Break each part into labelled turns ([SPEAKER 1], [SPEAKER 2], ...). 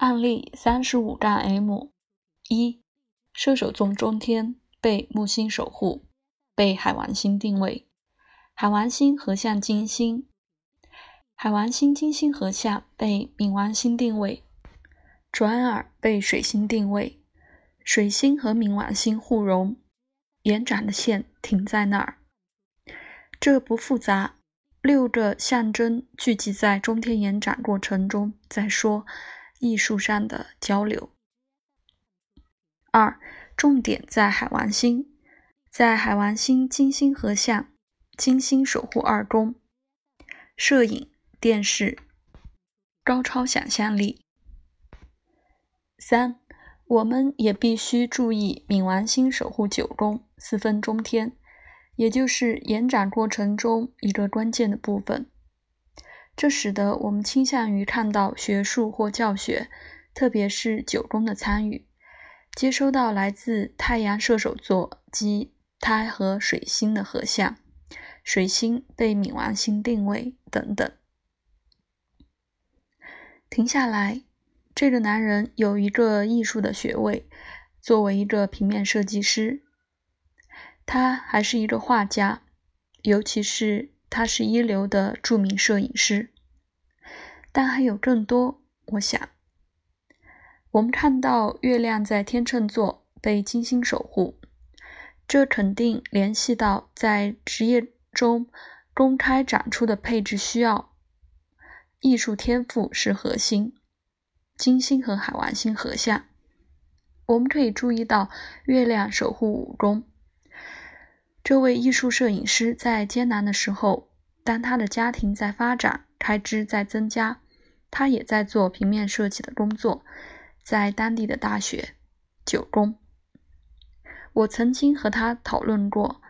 [SPEAKER 1] 案例三十五杠 M 一，射手座中天被木星守护，被海王星定位，海王星合相金星，海王星金星合相被冥王星定位，转而被水星定位，水星和冥王星互融，延展的线停在那儿。这不复杂，六个象征聚集在中天延展过程中再说。艺术上的交流。二，重点在海王星，在海王星金星合相，金星守护二宫，摄影、电视，高超想象力。三，我们也必须注意冥王星守护九宫，四分中天，也就是延展过程中一个关键的部分。这使得我们倾向于看到学术或教学，特别是九宫的参与，接收到来自太阳射手座及胎和水星的合相，水星被冥王星定位等等。停下来，这个男人有一个艺术的学位，作为一个平面设计师，他还是一个画家，尤其是。他是一流的著名摄影师，但还有更多。我想，我们看到月亮在天秤座被金星守护，这肯定联系到在职业中公开展出的配置需要。艺术天赋是核心，金星和海王星合相，我们可以注意到月亮守护五宫。这位艺术摄影师在艰难的时候，当他的家庭在发展，开支在增加，他也在做平面设计的工作，在当地的大学九宫。我曾经和他讨论过，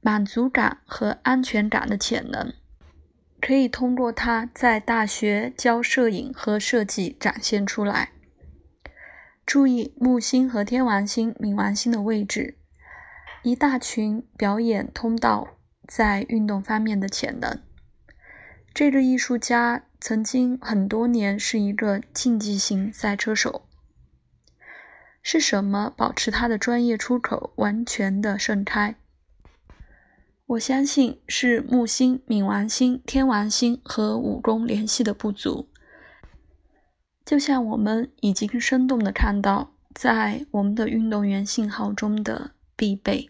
[SPEAKER 1] 满足感和安全感的潜能，可以通过他在大学教摄影和设计展现出来。注意木星和天王星、冥王星的位置。一大群表演通道在运动方面的潜能。这个艺术家曾经很多年是一个竞技型赛车手。是什么保持他的专业出口完全的盛开？我相信是木星、冥王星、天王星和五宫联系的不足。就像我们已经生动的看到，在我们的运动员信号中的必备。